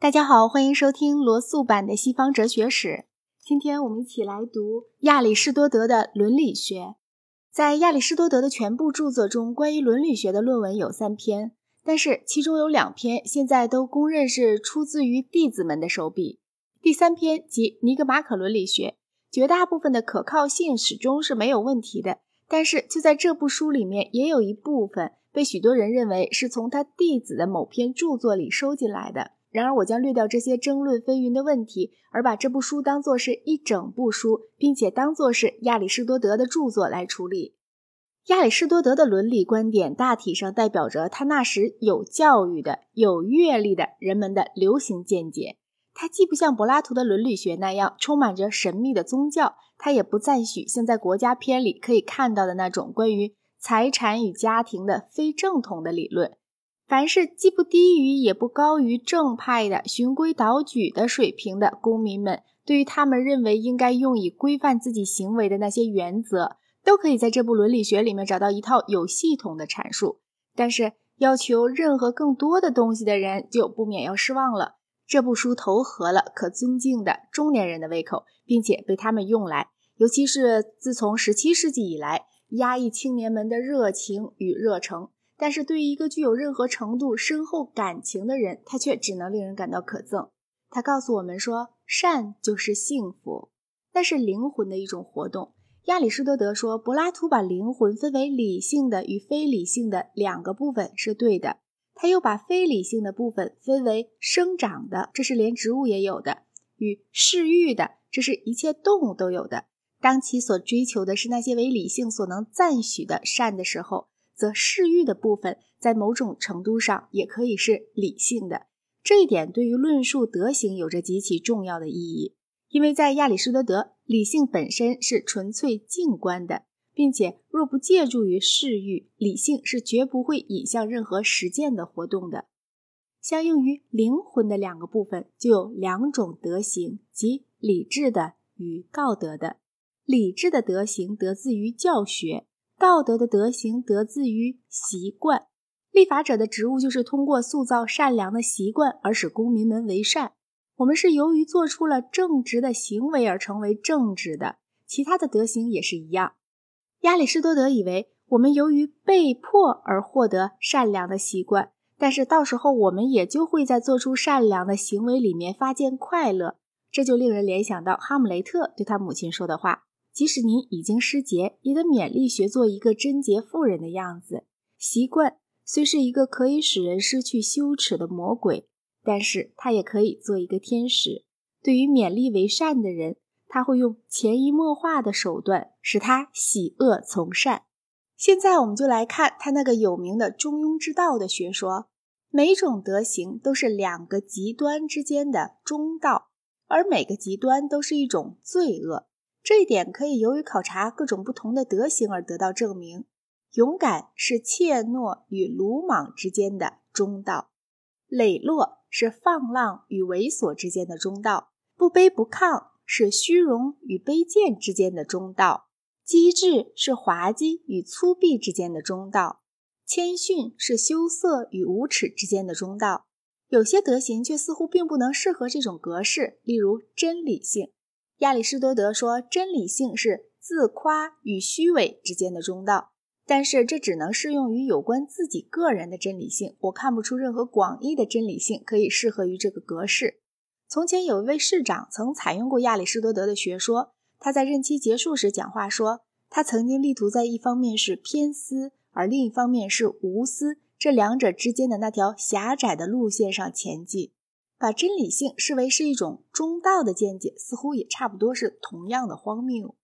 大家好，欢迎收听罗素版的西方哲学史。今天我们一起来读亚里士多德的《伦理学》。在亚里士多德的全部著作中，关于伦理学的论文有三篇，但是其中有两篇现在都公认是出自于弟子们的手笔。第三篇即《尼格马可伦理学》，绝大部分的可靠性始终是没有问题的。但是就在这部书里面，也有一部分被许多人认为是从他弟子的某篇著作里收进来的。然而，我将略掉这些争论纷纭的问题，而把这部书当作是一整部书，并且当作是亚里士多德的著作来处理。亚里士多德的伦理观点大体上代表着他那时有教育的、有阅历的人们的流行见解。他既不像柏拉图的伦理学那样充满着神秘的宗教，他也不赞许像在国家篇里可以看到的那种关于财产与家庭的非正统的理论。凡是既不低于也不高于正派的循规蹈矩的水平的公民们，对于他们认为应该用以规范自己行为的那些原则，都可以在这部伦理学里面找到一套有系统的阐述。但是，要求任何更多的东西的人，就不免要失望了。这部书投合了可尊敬的中年人的胃口，并且被他们用来，尤其是自从十七世纪以来，压抑青年们的热情与热诚。但是对于一个具有任何程度深厚感情的人，他却只能令人感到可憎。他告诉我们说，善就是幸福，那是灵魂的一种活动。亚里士多德说，柏拉图把灵魂分为理性的与非理性的两个部分是对的。他又把非理性的部分分为生长的，这是连植物也有的；与嗜欲的，这是一切动物都有的。当其所追求的是那些为理性所能赞许的善的时候。则嗜欲的部分在某种程度上也可以是理性的，这一点对于论述德行有着极其重要的意义。因为在亚里士多德，理性本身是纯粹静观的，并且若不借助于嗜欲，理性是绝不会引向任何实践的活动的。相应于灵魂的两个部分，就有两种德行，即理智的与道德的。理智的德行得自于教学。道德的德行得自于习惯，立法者的职务就是通过塑造善良的习惯而使公民们为善。我们是由于做出了正直的行为而成为正直的，其他的德行也是一样。亚里士多德以为我们由于被迫而获得善良的习惯，但是到时候我们也就会在做出善良的行为里面发现快乐。这就令人联想到哈姆雷特对他母亲说的话。即使您已经失节，也得勉力学做一个贞洁妇人的样子。习惯虽是一个可以使人失去羞耻的魔鬼，但是它也可以做一个天使。对于勉力为善的人，他会用潜移默化的手段使他喜恶从善。现在我们就来看他那个有名的中庸之道的学说。每种德行都是两个极端之间的中道，而每个极端都是一种罪恶。这一点可以由于考察各种不同的德行而得到证明。勇敢是怯懦与鲁莽之间的中道，磊落是放浪与猥琐之间的中道，不卑不亢是虚荣与卑贱之间的中道，机智是滑稽与粗鄙之间的中道，谦逊是羞涩与无耻之间的中道。有些德行却似乎并不能适合这种格式，例如真理性。亚里士多德说，真理性是自夸与虚伪之间的中道，但是这只能适用于有关自己个人的真理性。我看不出任何广义的真理性可以适合于这个格式。从前有一位市长曾采用过亚里士多德的学说，他在任期结束时讲话说，他曾经力图在一方面是偏私，而另一方面是无私这两者之间的那条狭窄的路线上前进。把真理性视为是一种中道的见解，似乎也差不多是同样的荒谬。